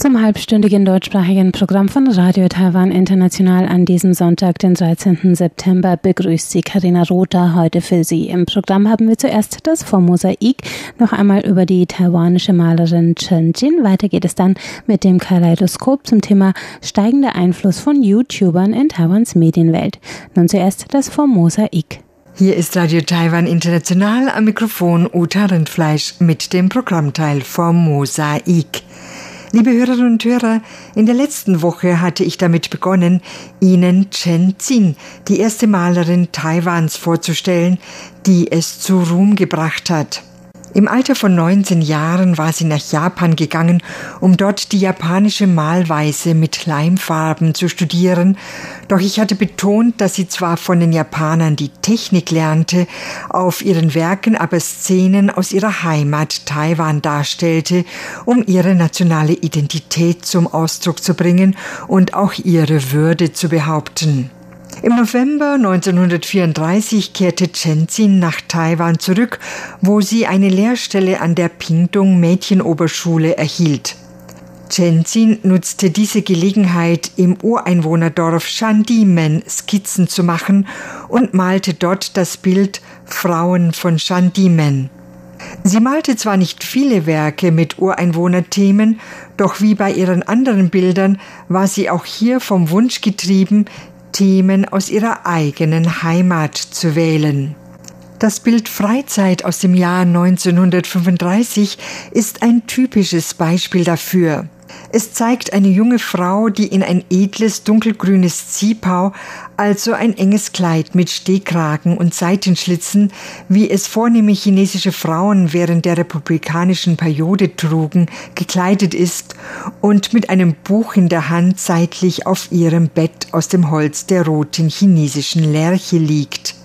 Zum halbstündigen deutschsprachigen Programm von Radio Taiwan International an diesem Sonntag, den 13. September, begrüßt Sie Karina Rother heute für Sie. Im Programm haben wir zuerst das Vormosaik, noch einmal über die taiwanische Malerin Chen Jin. Weiter geht es dann mit dem Kaleidoskop zum Thema steigender Einfluss von YouTubern in Taiwans Medienwelt. Nun zuerst das Formosaik. Hier ist Radio Taiwan International am Mikrofon Uta Rindfleisch mit dem Programmteil Formosaik. Liebe Hörerinnen und Hörer, in der letzten Woche hatte ich damit begonnen, Ihnen Chen Xin, die erste Malerin Taiwans, vorzustellen, die es zu Ruhm gebracht hat. Im Alter von 19 Jahren war sie nach Japan gegangen, um dort die japanische Malweise mit Leimfarben zu studieren, doch ich hatte betont, dass sie zwar von den Japanern die Technik lernte, auf ihren Werken aber Szenen aus ihrer Heimat Taiwan darstellte, um ihre nationale Identität zum Ausdruck zu bringen und auch ihre Würde zu behaupten. Im November 1934 kehrte Chen Xin nach Taiwan zurück, wo sie eine Lehrstelle an der Pingtung Mädchenoberschule erhielt. Chen Xin nutzte diese Gelegenheit, im Ureinwohnerdorf Shandimen Skizzen zu machen und malte dort das Bild Frauen von Shandimen. Sie malte zwar nicht viele Werke mit Ureinwohnerthemen, doch wie bei ihren anderen Bildern war sie auch hier vom Wunsch getrieben, Themen aus ihrer eigenen Heimat zu wählen. Das Bild Freizeit aus dem Jahr 1935 ist ein typisches Beispiel dafür. Es zeigt eine junge Frau, die in ein edles dunkelgrünes Ziehpau, also ein enges Kleid mit Stehkragen und Seitenschlitzen, wie es vornehme chinesische Frauen während der republikanischen Periode trugen, gekleidet ist und mit einem Buch in der Hand seitlich auf ihrem Bett aus dem Holz der roten chinesischen Lerche liegt.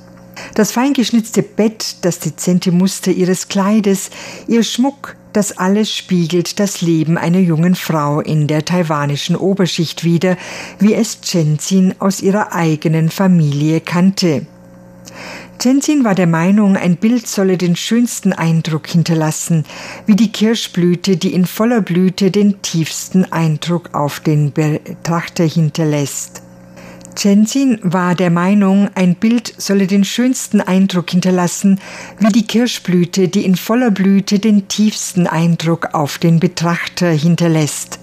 Das feingeschnitzte Bett, das dezente Muster ihres Kleides, ihr Schmuck, das alles spiegelt das Leben einer jungen Frau in der taiwanischen Oberschicht wider, wie es Chenzin aus ihrer eigenen Familie kannte. Chenzin war der Meinung, ein Bild solle den schönsten Eindruck hinterlassen, wie die Kirschblüte, die in voller Blüte den tiefsten Eindruck auf den Betrachter hinterlässt. Chenzin war der Meinung, ein Bild solle den schönsten Eindruck hinterlassen, wie die Kirschblüte, die in voller Blüte den tiefsten Eindruck auf den Betrachter hinterlässt.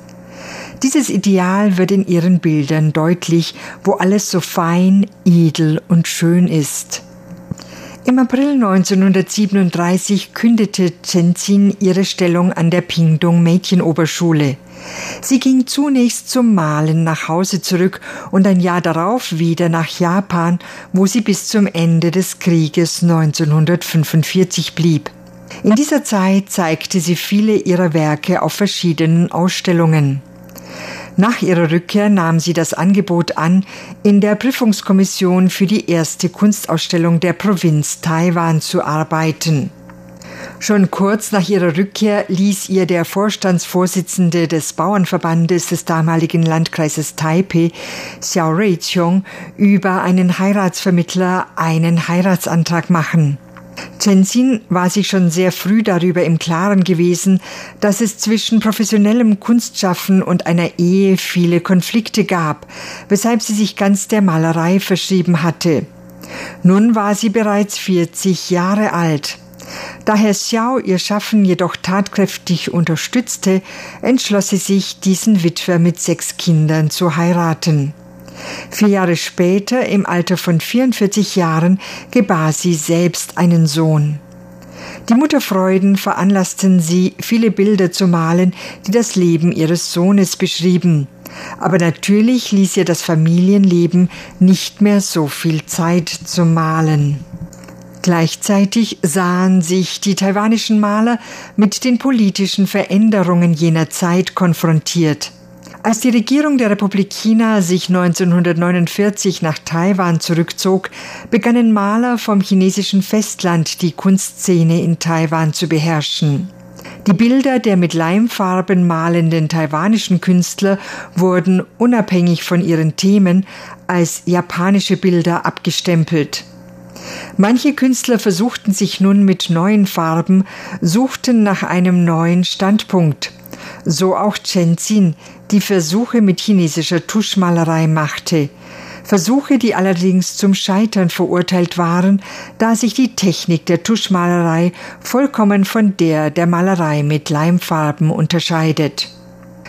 Dieses Ideal wird in ihren Bildern deutlich, wo alles so fein, edel und schön ist. Im April 1937 kündete Chenzin ihre Stellung an der Pingdong Mädchenoberschule. Sie ging zunächst zum Malen nach Hause zurück und ein Jahr darauf wieder nach Japan, wo sie bis zum Ende des Krieges 1945 blieb. In dieser Zeit zeigte sie viele ihrer Werke auf verschiedenen Ausstellungen. Nach ihrer Rückkehr nahm sie das Angebot an, in der Prüfungskommission für die erste Kunstausstellung der Provinz Taiwan zu arbeiten. Schon kurz nach ihrer Rückkehr ließ ihr der Vorstandsvorsitzende des Bauernverbandes des damaligen Landkreises Taipei, Xiao Reiqiong, über einen Heiratsvermittler einen Heiratsantrag machen. Chenzin war sich schon sehr früh darüber im Klaren gewesen, dass es zwischen professionellem Kunstschaffen und einer Ehe viele Konflikte gab, weshalb sie sich ganz der Malerei verschrieben hatte. Nun war sie bereits 40 Jahre alt. Da Herr Xiao ihr Schaffen jedoch tatkräftig unterstützte, entschloss sie sich, diesen Witwer mit sechs Kindern zu heiraten. Vier Jahre später, im Alter von 44 Jahren, gebar sie selbst einen Sohn. Die Mutterfreuden veranlassten sie, viele Bilder zu malen, die das Leben ihres Sohnes beschrieben. Aber natürlich ließ ihr das Familienleben nicht mehr so viel Zeit zum Malen. Gleichzeitig sahen sich die taiwanischen Maler mit den politischen Veränderungen jener Zeit konfrontiert. Als die Regierung der Republik China sich 1949 nach Taiwan zurückzog, begannen Maler vom chinesischen Festland die Kunstszene in Taiwan zu beherrschen. Die Bilder der mit Leimfarben malenden taiwanischen Künstler wurden unabhängig von ihren Themen als japanische Bilder abgestempelt. Manche Künstler versuchten sich nun mit neuen Farben, suchten nach einem neuen Standpunkt. So auch Chen Xin, die Versuche mit chinesischer Tuschmalerei machte. Versuche, die allerdings zum Scheitern verurteilt waren, da sich die Technik der Tuschmalerei vollkommen von der der Malerei mit Leimfarben unterscheidet.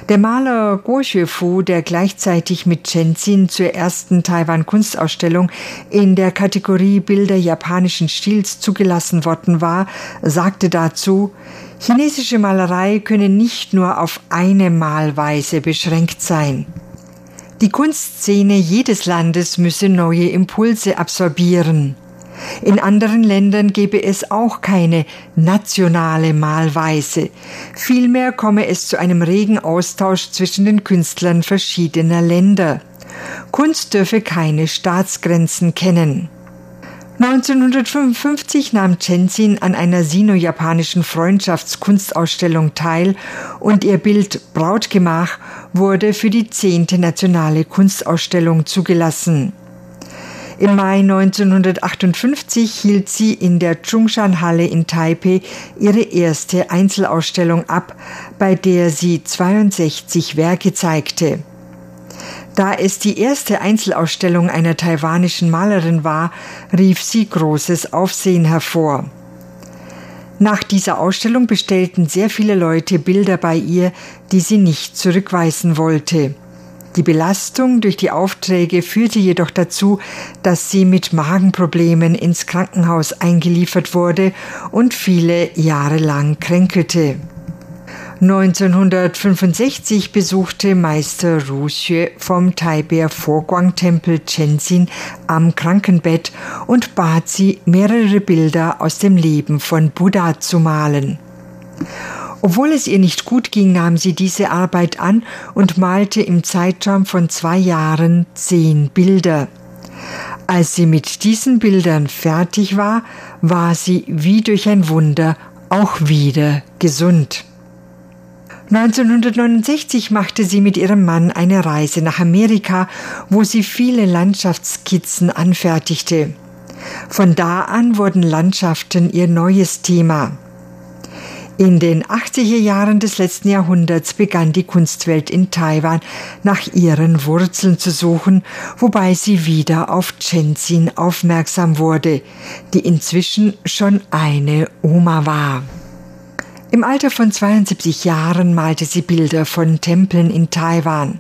Der Maler Guo Xuefu, der gleichzeitig mit Chen Xin zur ersten Taiwan-Kunstausstellung in der Kategorie Bilder japanischen Stils zugelassen worden war, sagte dazu, chinesische Malerei könne nicht nur auf eine Malweise beschränkt sein. Die Kunstszene jedes Landes müsse neue Impulse absorbieren. In anderen Ländern gebe es auch keine nationale Malweise. Vielmehr komme es zu einem regen Austausch zwischen den Künstlern verschiedener Länder. Kunst dürfe keine Staatsgrenzen kennen. 1955 nahm Chenzin an einer sino-japanischen Freundschaftskunstausstellung teil und ihr Bild Brautgemach wurde für die zehnte nationale Kunstausstellung zugelassen. Im Mai 1958 hielt sie in der Zhongshan-Halle in Taipei ihre erste Einzelausstellung ab, bei der sie 62 Werke zeigte. Da es die erste Einzelausstellung einer taiwanischen Malerin war, rief sie großes Aufsehen hervor. Nach dieser Ausstellung bestellten sehr viele Leute Bilder bei ihr, die sie nicht zurückweisen wollte. Die Belastung durch die Aufträge führte jedoch dazu, dass sie mit Magenproblemen ins Krankenhaus eingeliefert wurde und viele Jahre lang kränkelte. 1965 besuchte Meister Ru Xue vom Taipei Vorguang-Tempel Chenxin am Krankenbett und bat sie, mehrere Bilder aus dem Leben von Buddha zu malen. Obwohl es ihr nicht gut ging, nahm sie diese Arbeit an und malte im Zeitraum von zwei Jahren zehn Bilder. Als sie mit diesen Bildern fertig war, war sie wie durch ein Wunder auch wieder gesund. 1969 machte sie mit ihrem Mann eine Reise nach Amerika, wo sie viele Landschaftsskizzen anfertigte. Von da an wurden Landschaften ihr neues Thema. In den 80er Jahren des letzten Jahrhunderts begann die Kunstwelt in Taiwan nach ihren Wurzeln zu suchen, wobei sie wieder auf Chenzin aufmerksam wurde, die inzwischen schon eine Oma war. Im Alter von 72 Jahren malte sie Bilder von Tempeln in Taiwan.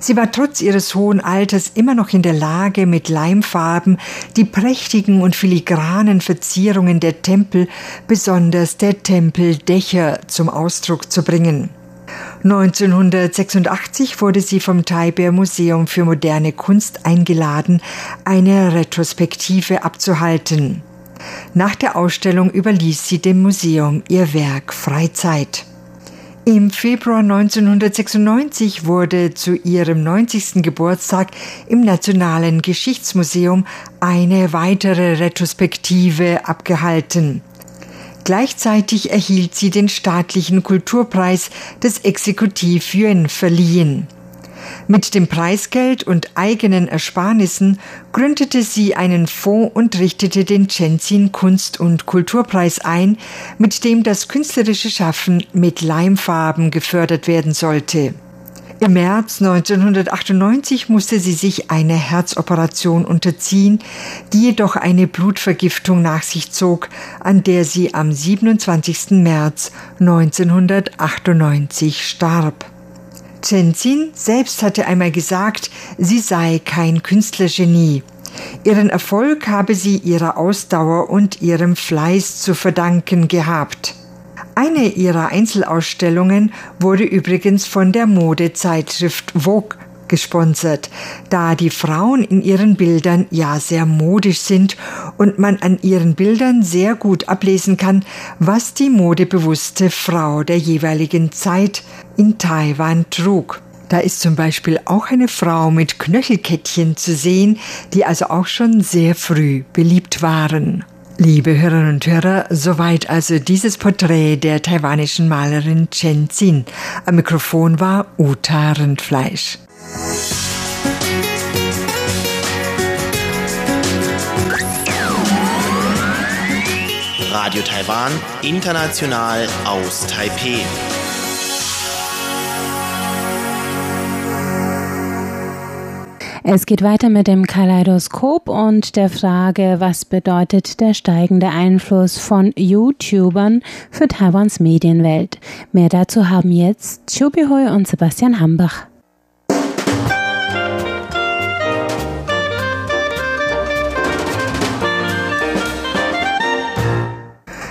Sie war trotz ihres hohen Alters immer noch in der Lage, mit Leimfarben die prächtigen und filigranen Verzierungen der Tempel, besonders der Tempeldächer, zum Ausdruck zu bringen. 1986 wurde sie vom Taipei Museum für moderne Kunst eingeladen, eine Retrospektive abzuhalten. Nach der Ausstellung überließ sie dem Museum ihr Werk Freizeit. Im Februar 1996 wurde zu ihrem 90. Geburtstag im Nationalen Geschichtsmuseum eine weitere Retrospektive abgehalten. Gleichzeitig erhielt sie den staatlichen Kulturpreis des Exekutiv Yuan verliehen. Mit dem Preisgeld und eigenen Ersparnissen gründete sie einen Fonds und richtete den Chenzin Kunst- und Kulturpreis ein, mit dem das künstlerische Schaffen mit Leimfarben gefördert werden sollte. Im März 1998 musste sie sich eine Herzoperation unterziehen, die jedoch eine Blutvergiftung nach sich zog, an der sie am 27. März 1998 starb. Tenzin selbst hatte einmal gesagt, sie sei kein Künstlergenie. Ihren Erfolg habe sie ihrer Ausdauer und ihrem Fleiß zu verdanken gehabt. Eine ihrer Einzelausstellungen wurde übrigens von der Modezeitschrift Vogue gesponsert, da die Frauen in ihren Bildern ja sehr modisch sind und man an ihren Bildern sehr gut ablesen kann, was die modebewusste Frau der jeweiligen Zeit in Taiwan trug. Da ist zum Beispiel auch eine Frau mit Knöchelkettchen zu sehen, die also auch schon sehr früh beliebt waren. Liebe Hörerinnen und Hörer, soweit also dieses Porträt der taiwanischen Malerin Chen Xin. Am Mikrofon war Uta Rindfleisch. Radio Taiwan, international aus Taipeh. Es geht weiter mit dem Kaleidoskop und der Frage, was bedeutet der steigende Einfluss von YouTubern für Taiwans Medienwelt? Mehr dazu haben jetzt Chubihui und Sebastian Hambach.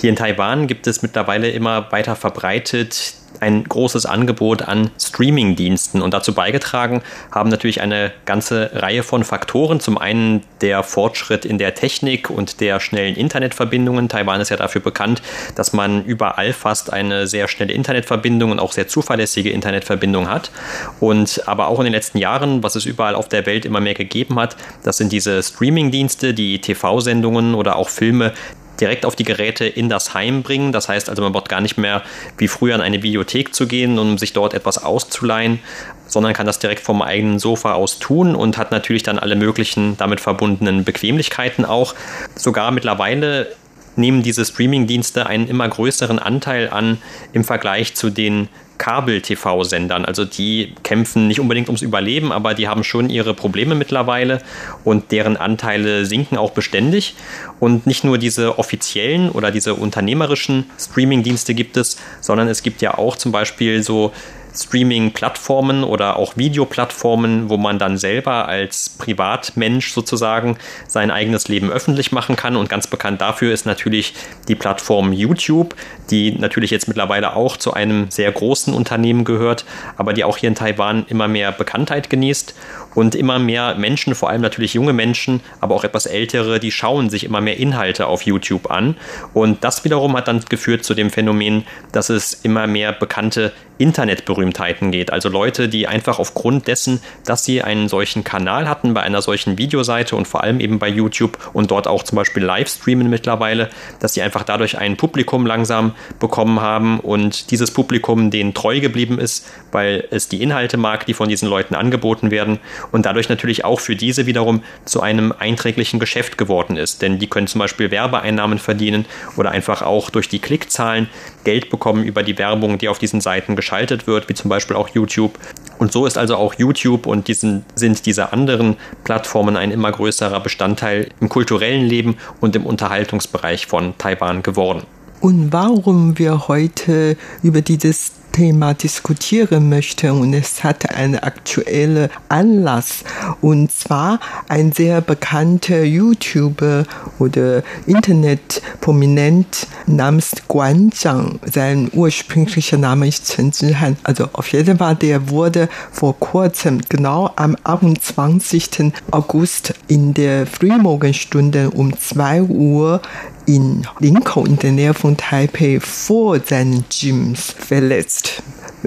Hier in Taiwan gibt es mittlerweile immer weiter verbreitet ein großes Angebot an Streaming-Diensten und dazu beigetragen haben natürlich eine ganze Reihe von Faktoren. Zum einen der Fortschritt in der Technik und der schnellen Internetverbindungen. Taiwan ist ja dafür bekannt, dass man überall fast eine sehr schnelle Internetverbindung und auch sehr zuverlässige Internetverbindung hat. Und aber auch in den letzten Jahren, was es überall auf der Welt immer mehr gegeben hat, das sind diese Streaming-Dienste, die TV-Sendungen oder auch Filme, direkt auf die Geräte in das Heim bringen. Das heißt also, man braucht gar nicht mehr wie früher in eine Bibliothek zu gehen, um sich dort etwas auszuleihen, sondern kann das direkt vom eigenen Sofa aus tun und hat natürlich dann alle möglichen damit verbundenen Bequemlichkeiten auch. Sogar mittlerweile nehmen diese Streaming-Dienste einen immer größeren Anteil an im Vergleich zu den Kabel-TV-Sendern. Also die kämpfen nicht unbedingt ums Überleben, aber die haben schon ihre Probleme mittlerweile und deren Anteile sinken auch beständig. Und nicht nur diese offiziellen oder diese unternehmerischen Streaming-Dienste gibt es, sondern es gibt ja auch zum Beispiel so Streaming-Plattformen oder auch Videoplattformen, wo man dann selber als Privatmensch sozusagen sein eigenes Leben öffentlich machen kann. Und ganz bekannt dafür ist natürlich die Plattform YouTube, die natürlich jetzt mittlerweile auch zu einem sehr großen Unternehmen gehört, aber die auch hier in Taiwan immer mehr Bekanntheit genießt. Und immer mehr Menschen, vor allem natürlich junge Menschen, aber auch etwas ältere, die schauen sich immer mehr Inhalte auf YouTube an. Und das wiederum hat dann geführt zu dem Phänomen, dass es immer mehr bekannte Internetberühmtheiten geht. Also Leute, die einfach aufgrund dessen, dass sie einen solchen Kanal hatten bei einer solchen Videoseite und vor allem eben bei YouTube und dort auch zum Beispiel Livestreamen mittlerweile, dass sie einfach dadurch ein Publikum langsam bekommen haben und dieses Publikum denen treu geblieben ist, weil es die Inhalte mag, die von diesen Leuten angeboten werden und dadurch natürlich auch für diese wiederum zu einem einträglichen Geschäft geworden ist. Denn die können zum Beispiel Werbeeinnahmen verdienen oder einfach auch durch die Klickzahlen Geld bekommen über die Werbung, die auf diesen Seiten geschaltet wird, wie zum Beispiel auch YouTube. Und so ist also auch YouTube und diesen, sind diese anderen Plattformen ein immer größerer Bestandteil im kulturellen Leben und im Unterhaltungsbereich von Taiwan geworden. Und warum wir heute über dieses Thema diskutieren möchte und es hat einen aktuellen Anlass und zwar ein sehr bekannter YouTuber oder Internetprominent namens Guan Zhang. Sein ursprünglicher Name ist Chen Zhihan. Also auf jeden Fall, der wurde vor kurzem, genau am 28. August in der Frühmorgenstunde um 2 Uhr in Linkou in der Nähe von Taipei vor seinen Gyms verletzt.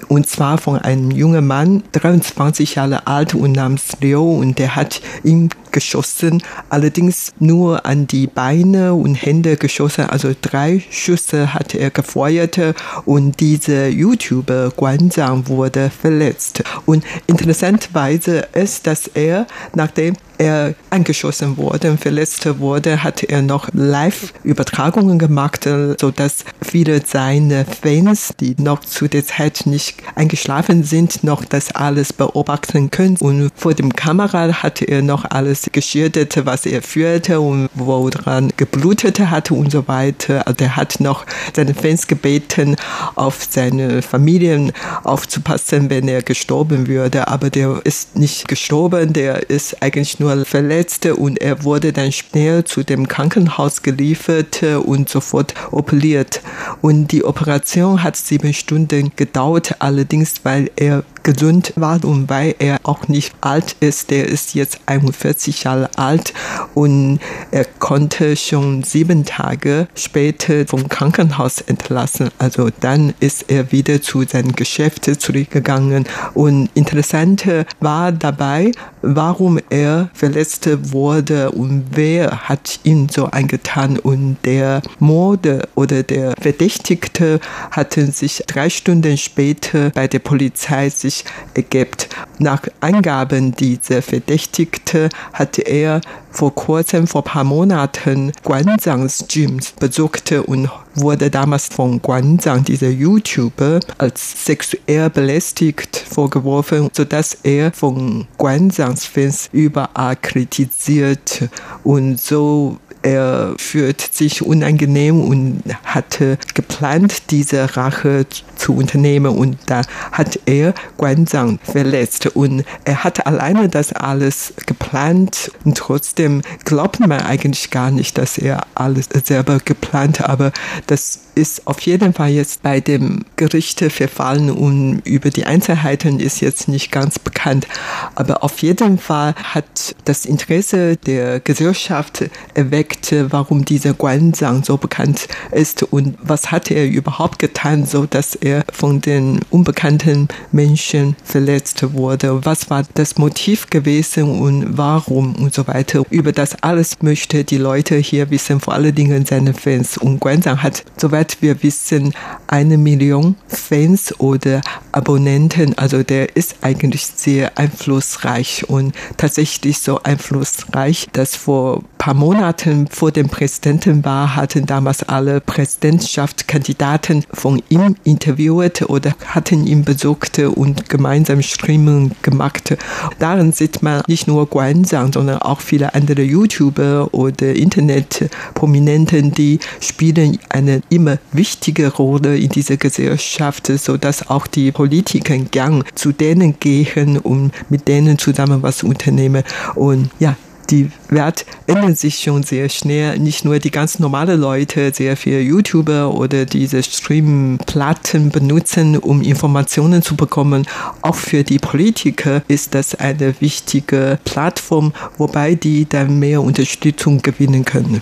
Und zwar von einem jungen Mann, 23 Jahre alt und namens Liu und der hat ihn geschossen, allerdings nur an die Beine und Hände geschossen, also drei Schüsse hat er gefeuert. Und dieser YouTuber Guan wurde verletzt. Und interessanterweise ist, dass er, nachdem er angeschossen wurde verletzt wurde, hat er noch Live-Übertragungen gemacht, sodass viele seiner Fans, die noch zu der Zeit nicht eingeschlafen sind, noch das alles beobachten können. Und vor dem Kamera hat er noch alles geschildert, was er führte und woran geblutet hatte und so weiter. Also er hat noch seine Fans gebeten, auf seine Familien aufzupassen, wenn er gestorben würde. Aber der ist nicht gestorben, der ist eigentlich nur verletzte und er wurde dann schnell zu dem Krankenhaus geliefert und sofort operiert. Und die Operation hat sieben Stunden gedauert, allerdings weil er gesund war und weil er auch nicht alt ist. Der ist jetzt 41 Jahre alt und er konnte schon sieben Tage später vom Krankenhaus entlassen. Also dann ist er wieder zu seinen Geschäften zurückgegangen. Und interessant war dabei, warum er verletzt wurde und wer hat ihn so eingetan. Und der Morde oder der Verdächtigte hatten sich drei Stunden später bei der Polizei sich ergibt. Nach Angaben dieser Verdächtigte hatte er vor kurzem, vor ein paar Monaten, Guanzangs Gyms besucht und wurde damals von Guanzang, dieser YouTuber, als sexuell belästigt vorgeworfen, sodass er von Guanzangs Fans überall kritisiert und so er fühlt sich unangenehm und hatte geplant, diese Rache zu unternehmen. Und da hat er Guanzang verletzt. Und er hat alleine das alles geplant. Und trotzdem glaubt man eigentlich gar nicht, dass er alles selber geplant, hat, aber das ist auf jeden Fall jetzt bei dem Gericht verfallen. Und über die Einzelheiten ist jetzt nicht ganz bekannt. Aber auf jeden Fall hat das Interesse der Gesellschaft erweckt, warum dieser Guanzang so bekannt ist und was hat er überhaupt getan, so dass er von den unbekannten Menschen verletzt wurde. Was war das Motiv gewesen und warum und so weiter. Über das alles möchte die Leute hier wissen, vor allen Dingen seine Fans. Und Guanzang hat, soweit wir wissen, eine Million Fans oder Abonnenten. Also der ist eigentlich sehr einflussreich und tatsächlich so einflussreich, dass vor ein paar Monaten vor dem Präsidentenwahl hatten damals alle Präsidentschaftskandidaten von ihm interviewt oder hatten ihn besucht und gemeinsam Streaming gemacht. Darin sieht man nicht nur Guanzang, sondern auch viele andere YouTuber oder Internetprominenten, die spielen eine immer wichtige Rolle in dieser Gesellschaft, so dass auch die Politiker gern zu denen gehen und mit denen zusammen was unternehmen. Und ja, die Welt ändert sich schon sehr schnell. Nicht nur die ganz normale Leute, sehr viele YouTuber oder diese Streamplatten benutzen, um Informationen zu bekommen. Auch für die Politiker ist das eine wichtige Plattform, wobei die dann mehr Unterstützung gewinnen können.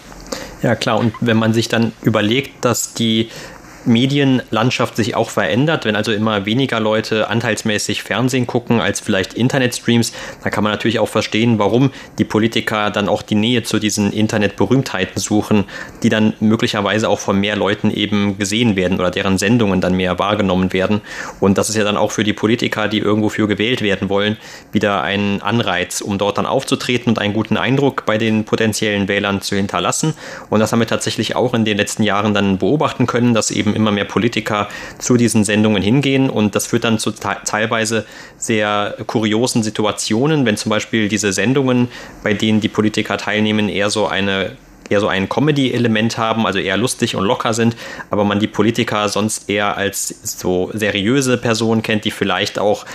Ja, klar. Und wenn man sich dann überlegt, dass die Medienlandschaft sich auch verändert, wenn also immer weniger Leute anteilsmäßig Fernsehen gucken als vielleicht Internetstreams, dann kann man natürlich auch verstehen, warum die Politiker dann auch die Nähe zu diesen Internetberühmtheiten suchen, die dann möglicherweise auch von mehr Leuten eben gesehen werden oder deren Sendungen dann mehr wahrgenommen werden. Und das ist ja dann auch für die Politiker, die irgendwo für gewählt werden wollen, wieder ein Anreiz, um dort dann aufzutreten und einen guten Eindruck bei den potenziellen Wählern zu hinterlassen. Und das haben wir tatsächlich auch in den letzten Jahren dann beobachten können, dass eben immer mehr Politiker zu diesen Sendungen hingehen. Und das führt dann zu teilweise sehr kuriosen Situationen, wenn zum Beispiel diese Sendungen, bei denen die Politiker teilnehmen, eher so eine eher so ein Comedy-Element haben, also eher lustig und locker sind, aber man die Politiker sonst eher als so seriöse Personen kennt, die vielleicht auch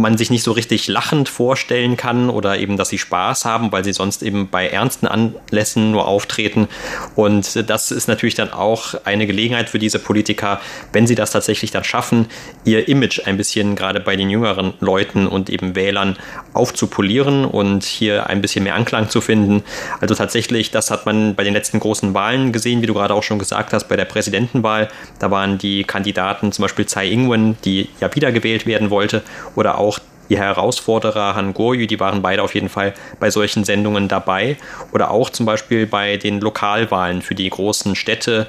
man sich nicht so richtig lachend vorstellen kann oder eben, dass sie Spaß haben, weil sie sonst eben bei ernsten Anlässen nur auftreten. Und das ist natürlich dann auch eine Gelegenheit für diese Politiker, wenn sie das tatsächlich dann schaffen, ihr Image ein bisschen gerade bei den jüngeren Leuten und eben Wählern aufzupolieren und hier ein bisschen mehr Anklang zu finden. Also tatsächlich, das hat man bei den letzten großen Wahlen gesehen, wie du gerade auch schon gesagt hast, bei der Präsidentenwahl. Da waren die Kandidaten zum Beispiel Tsai Ing-wen, die ja wiedergewählt werden wollte, oder auch auch die Herausforderer Han Goryu, die waren beide auf jeden Fall bei solchen Sendungen dabei. Oder auch zum Beispiel bei den Lokalwahlen für die großen Städte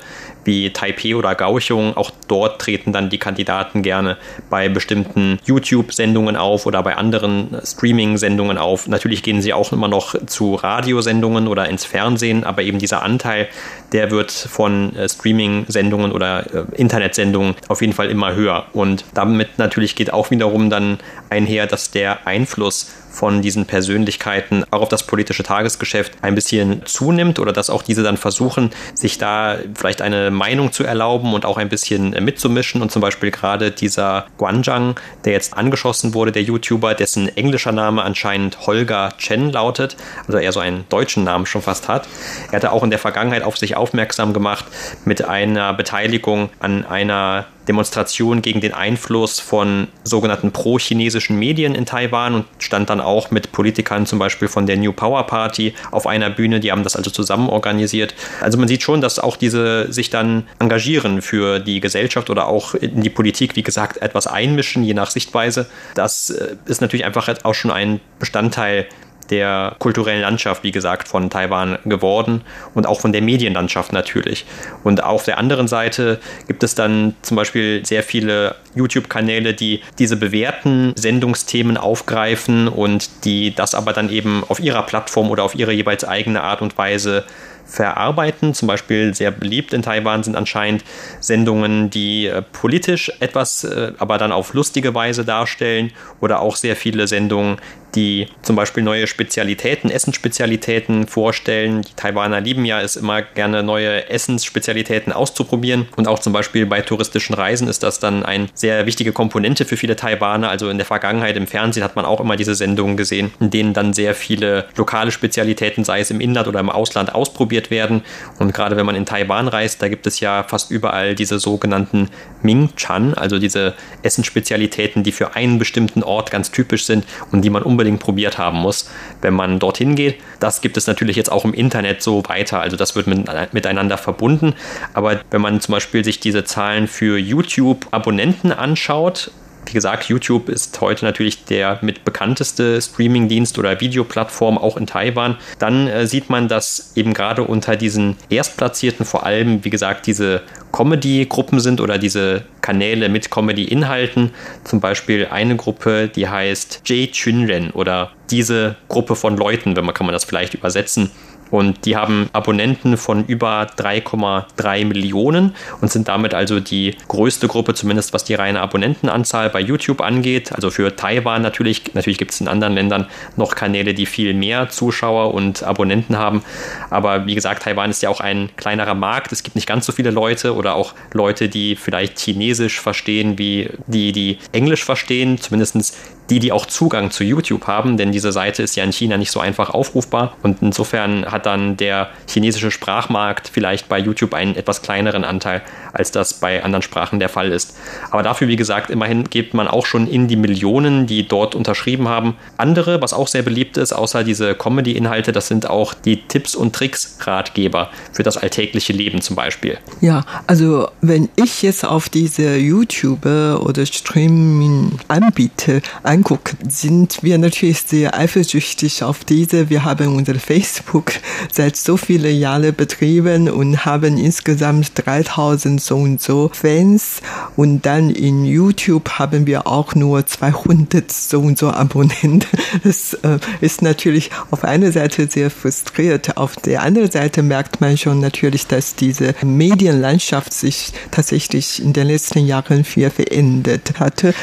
wie Taipei oder Kaohsiung. Auch dort treten dann die Kandidaten gerne bei bestimmten YouTube-Sendungen auf oder bei anderen Streaming-Sendungen auf. Natürlich gehen sie auch immer noch zu Radiosendungen oder ins Fernsehen, aber eben dieser Anteil, der wird von äh, Streaming-Sendungen oder äh, Internetsendungen auf jeden Fall immer höher. Und damit natürlich geht auch wiederum dann einher, dass der Einfluss von diesen Persönlichkeiten auch auf das politische Tagesgeschäft ein bisschen zunimmt oder dass auch diese dann versuchen, sich da vielleicht eine Meinung zu erlauben und auch ein bisschen mitzumischen. Und zum Beispiel gerade dieser Guanzhang, der jetzt angeschossen wurde, der YouTuber, dessen englischer Name anscheinend Holger Chen lautet, also er so einen deutschen Namen schon fast hat. Er hatte auch in der Vergangenheit auf sich aufmerksam gemacht mit einer Beteiligung an einer Demonstration gegen den Einfluss von sogenannten pro-chinesischen Medien in Taiwan und stand dann auch mit Politikern zum Beispiel von der New Power Party auf einer Bühne. Die haben das also zusammen organisiert. Also man sieht schon, dass auch diese sich dann engagieren für die Gesellschaft oder auch in die Politik, wie gesagt, etwas einmischen, je nach Sichtweise. Das äh, ist natürlich einfach auch schon ein Bestandteil der kulturellen Landschaft, wie gesagt, von Taiwan geworden und auch von der Medienlandschaft natürlich. Und auf der anderen Seite gibt es dann zum Beispiel sehr viele YouTube-Kanäle, die diese bewährten Sendungsthemen aufgreifen und die das aber dann eben auf ihrer Plattform oder auf ihre jeweils eigene Art und Weise verarbeiten. Zum Beispiel sehr beliebt in Taiwan sind anscheinend Sendungen, die äh, politisch etwas, äh, aber dann auf lustige Weise darstellen oder auch sehr viele Sendungen, die zum Beispiel neue Spezialitäten, Essensspezialitäten vorstellen. Die Taiwaner lieben ja es immer gerne neue Essensspezialitäten auszuprobieren und auch zum Beispiel bei touristischen Reisen ist das dann eine sehr wichtige Komponente für viele Taiwaner. Also in der Vergangenheit im Fernsehen hat man auch immer diese Sendungen gesehen, in denen dann sehr viele lokale Spezialitäten, sei es im Inland oder im Ausland, ausprobiert werden. Und gerade wenn man in Taiwan reist, da gibt es ja fast überall diese sogenannten Ming Chan, also diese Essensspezialitäten, die für einen bestimmten Ort ganz typisch sind und die man unbedingt unbedingt probiert haben muss, wenn man dorthin geht. Das gibt es natürlich jetzt auch im Internet so weiter. Also das wird mit, miteinander verbunden. Aber wenn man zum Beispiel sich diese Zahlen für YouTube-Abonnenten anschaut, wie gesagt, YouTube ist heute natürlich der mit bekannteste Streamingdienst oder Videoplattform auch in Taiwan. Dann äh, sieht man, dass eben gerade unter diesen Erstplatzierten vor allem, wie gesagt, diese Comedy-Gruppen sind oder diese Kanäle mit Comedy-Inhalten. Zum Beispiel eine Gruppe, die heißt J Chunren oder diese Gruppe von Leuten, wenn man kann man das vielleicht übersetzen. Und die haben Abonnenten von über 3,3 Millionen und sind damit also die größte Gruppe, zumindest was die reine Abonnentenanzahl bei YouTube angeht. Also für Taiwan natürlich. Natürlich gibt es in anderen Ländern noch Kanäle, die viel mehr Zuschauer und Abonnenten haben. Aber wie gesagt, Taiwan ist ja auch ein kleinerer Markt. Es gibt nicht ganz so viele Leute oder auch Leute, die vielleicht Chinesisch verstehen, wie die, die Englisch verstehen. Zumindest die, die auch Zugang zu YouTube haben, denn diese Seite ist ja in China nicht so einfach aufrufbar und insofern hat dann der chinesische Sprachmarkt vielleicht bei YouTube einen etwas kleineren Anteil, als das bei anderen Sprachen der Fall ist. Aber dafür, wie gesagt, immerhin geht man auch schon in die Millionen, die dort unterschrieben haben. Andere, was auch sehr beliebt ist, außer diese Comedy-Inhalte, das sind auch die Tipps und Tricks-Ratgeber für das alltägliche Leben zum Beispiel. Ja, also wenn ich jetzt auf diese YouTuber oder Streaming-Anbieter angucke, sind wir natürlich sehr eifersüchtig auf diese. Wir haben unser Facebook seit so vielen Jahren betrieben und haben insgesamt 3000 so und so Fans und dann in YouTube haben wir auch nur 200 so und so Abonnenten. Das äh, ist natürlich auf einer Seite sehr frustriert. Auf der anderen Seite merkt man schon natürlich, dass diese Medienlandschaft sich tatsächlich in den letzten Jahren viel verändert hatte.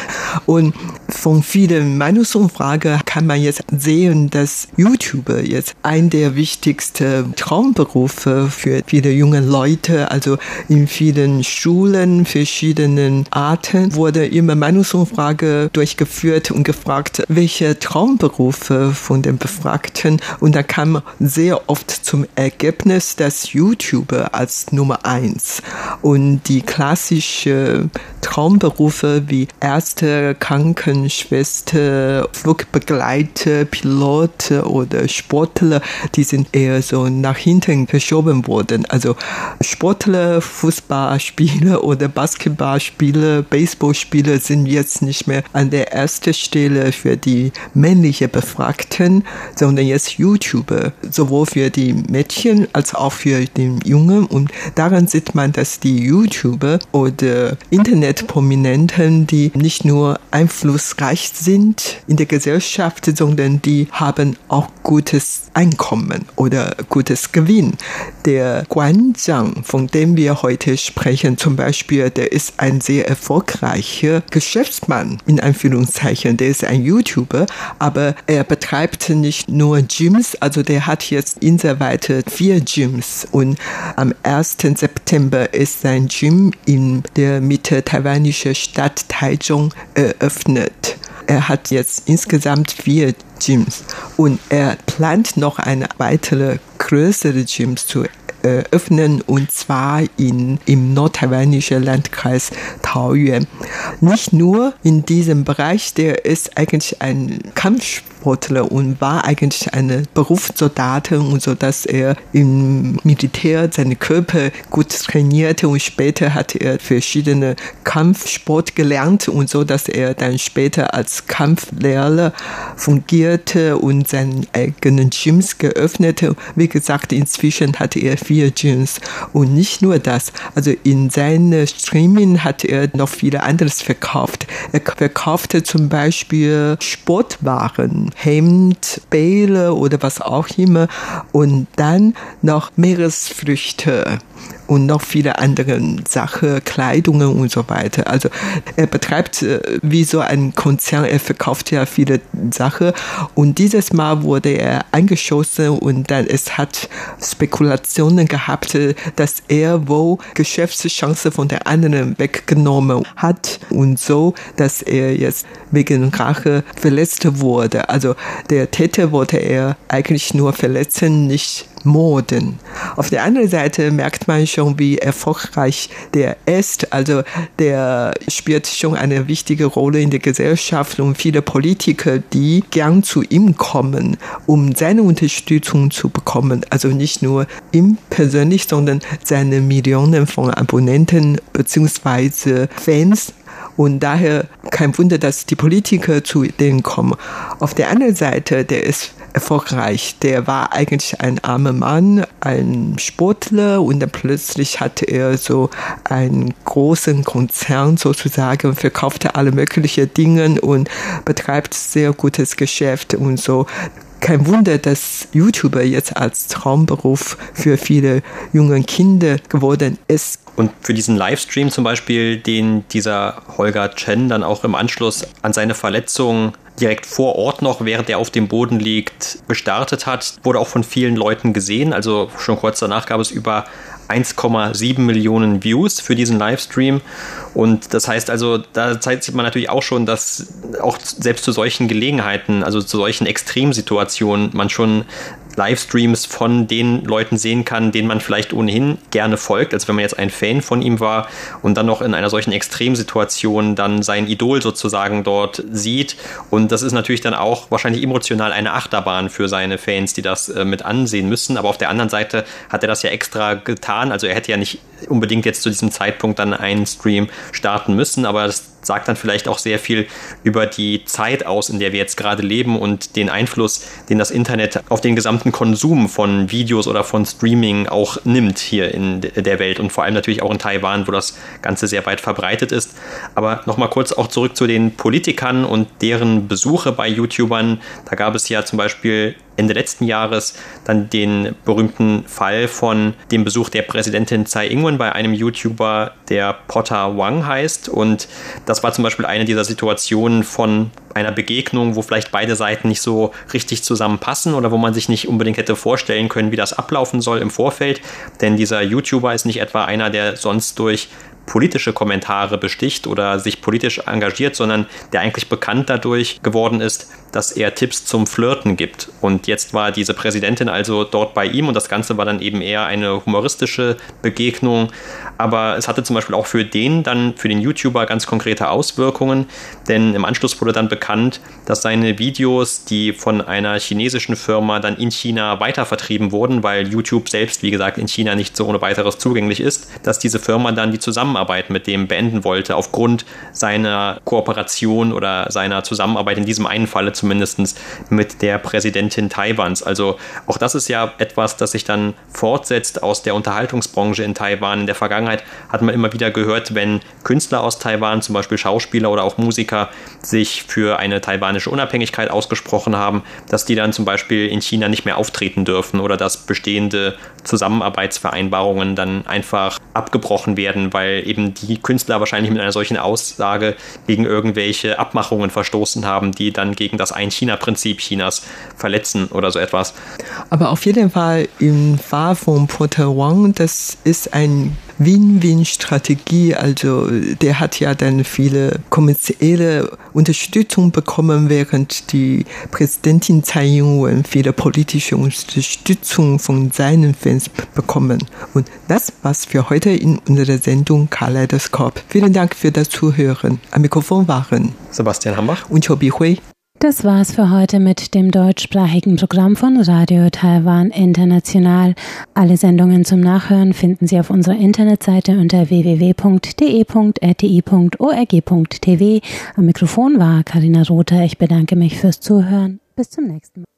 Und von vielen Meinungsumfragen kann man jetzt sehen, dass YouTuber jetzt ein der wichtigsten Traumberufe für viele junge Leute, also in vielen Schulen, verschiedenen Arten, wurde immer Meinungsumfrage durchgeführt und gefragt, welche Traumberufe von den Befragten. Und da kam sehr oft zum Ergebnis, dass YouTuber als Nummer eins und die klassische Traumberufe wie Ärzte, Krankenschwester, Flugbegleiter, Pilot oder Sportler, die sind eher so nach hinten verschoben worden. Also Sportler, Fußballspieler oder Basketballspieler, Baseballspieler sind jetzt nicht mehr an der ersten Stelle für die männlichen Befragten, sondern jetzt YouTuber, sowohl für die Mädchen als auch für den Jungen. Und daran sieht man, dass die YouTuber oder Internetprominenten, die nicht nur einflussreich sind in der Gesellschaft, sondern die haben auch gutes Einkommen oder gutes Gewinn. Der Guan Zhang, von dem wir heute sprechen, zum Beispiel, der ist ein sehr erfolgreicher Geschäftsmann, in Anführungszeichen. Der ist ein YouTuber, aber er betreibt nicht nur Gyms, also der hat jetzt insoweit vier Gyms und am 1. September ist sein Gym in der Mitte taiwanischer Stadt Taichung eröffnet. Er hat jetzt insgesamt vier Gyms und er plant noch eine weitere größere Gyms zu eröffnen und zwar in, im nordtaiwanischen Landkreis Taoyuan. Nicht nur in diesem Bereich, der ist eigentlich ein Kampfsportler und war eigentlich eine Berufssoldatin und so, dass er im Militär seinen Körper gut trainierte und später hat er verschiedene Kampfsport gelernt und so, dass er dann später als Kampflehrer fungierte und seinen eigenen Gyms geöffnete. Wie gesagt, inzwischen hat er vier Gyms und nicht nur das. Also in seinem Streaming hat er noch viele anderes verkauft. Er verkaufte zum Beispiel Sportwaren, Hemd, Bälle oder was auch immer und dann noch Meeresfrüchte und noch viele andere Sachen, Kleidungen und so weiter. Also er betreibt äh, wie so ein Konzern, er verkauft ja viele Sachen und dieses Mal wurde er eingeschossen und dann es hat Spekulationen gehabt, dass er wohl Geschäftschancen von der anderen weggenommen hat und so, dass er jetzt wegen Rache verletzt wurde. Also der Täter wollte er eigentlich nur verletzen, nicht Morden. Auf der anderen Seite merkt man schon, wie erfolgreich der ist. Also der spielt schon eine wichtige Rolle in der Gesellschaft und viele Politiker, die gern zu ihm kommen, um seine Unterstützung zu bekommen. Also nicht nur ihm persönlich, sondern seine Millionen von Abonnenten bzw. Fans und daher kein Wunder, dass die Politiker zu denen kommen. Auf der anderen Seite, der ist erfolgreich. Der war eigentlich ein armer Mann, ein Sportler und dann plötzlich hatte er so einen großen Konzern sozusagen, verkaufte alle möglichen Dinge und betreibt sehr gutes Geschäft und so kein Wunder, dass YouTuber jetzt als Traumberuf für viele junge Kinder geworden ist. Und für diesen Livestream zum Beispiel, den dieser Holger Chen dann auch im Anschluss an seine Verletzung direkt vor Ort noch, während er auf dem Boden liegt, gestartet hat, wurde auch von vielen Leuten gesehen. Also schon kurz danach gab es über 1,7 Millionen Views für diesen Livestream. Und das heißt also, da zeigt man natürlich auch schon, dass auch selbst zu solchen Gelegenheiten, also zu solchen Extremsituationen, man schon Livestreams von den Leuten sehen kann, denen man vielleicht ohnehin gerne folgt, als wenn man jetzt ein Fan von ihm war und dann noch in einer solchen Extremsituation dann sein Idol sozusagen dort sieht. Und das ist natürlich dann auch wahrscheinlich emotional eine Achterbahn für seine Fans, die das äh, mit ansehen müssen. Aber auf der anderen Seite hat er das ja extra getan. Also er hätte ja nicht unbedingt jetzt zu diesem Zeitpunkt dann einen Stream starten müssen, aber das sagt dann vielleicht auch sehr viel über die Zeit aus, in der wir jetzt gerade leben und den Einfluss, den das Internet auf den gesamten Konsum von Videos oder von Streaming auch nimmt hier in der Welt und vor allem natürlich auch in Taiwan, wo das Ganze sehr weit verbreitet ist. Aber nochmal kurz auch zurück zu den Politikern und deren Besuche bei YouTubern. Da gab es ja zum Beispiel Ende letzten Jahres dann den berühmten Fall von dem Besuch der Präsidentin Tsai Ing-wen bei einem YouTuber, der Potter Wang heißt. Und das war zum Beispiel eine dieser Situationen von einer Begegnung, wo vielleicht beide Seiten nicht so richtig zusammenpassen oder wo man sich nicht unbedingt hätte vorstellen können, wie das ablaufen soll im Vorfeld. Denn dieser YouTuber ist nicht etwa einer, der sonst durch politische Kommentare besticht oder sich politisch engagiert, sondern der eigentlich bekannt dadurch geworden ist, dass er Tipps zum Flirten gibt. Und jetzt war diese Präsidentin also dort bei ihm und das Ganze war dann eben eher eine humoristische Begegnung. Aber es hatte zum Beispiel auch für den dann, für den YouTuber ganz konkrete Auswirkungen, denn im Anschluss wurde dann bekannt, dass seine Videos, die von einer chinesischen Firma dann in China weitervertrieben wurden, weil YouTube selbst, wie gesagt, in China nicht so ohne weiteres zugänglich ist, dass diese Firma dann die Zusammenarbeit mit dem beenden wollte, aufgrund seiner Kooperation oder seiner Zusammenarbeit in diesem einen Falle zumindest mit der Präsidentin Taiwans. Also auch das ist ja etwas, das sich dann fortsetzt aus der Unterhaltungsbranche in Taiwan. In der Vergangenheit hat man immer wieder gehört, wenn Künstler aus Taiwan, zum Beispiel Schauspieler oder auch Musiker, sich für eine taiwanische Unabhängigkeit ausgesprochen haben, dass die dann zum Beispiel in China nicht mehr auftreten dürfen oder dass bestehende Zusammenarbeitsvereinbarungen dann einfach abgebrochen werden, weil eben die Künstler wahrscheinlich mit einer solchen Aussage gegen irgendwelche Abmachungen verstoßen haben, die dann gegen das Ein-China-Prinzip Chinas verletzen oder so etwas. Aber auf jeden Fall im Fall von Porter Wang, das ist ein Win-Win-Strategie. Also der hat ja dann viele kommerzielle Unterstützung bekommen, während die Präsidentin Tsai Ing-wen viele politische Unterstützung von seinen Fans bekommen. Und das war's für heute in unserer Sendung Kaleidoskop. Vielen Dank für das Zuhören. Am Mikrofon waren Sebastian Hambach und Chobi Hui. Das war's für heute mit dem deutschsprachigen Programm von Radio Taiwan International. Alle Sendungen zum Nachhören finden Sie auf unserer Internetseite unter www.de.rti.org.tv. Am Mikrofon war Karina Rother. Ich bedanke mich fürs Zuhören. Bis zum nächsten Mal.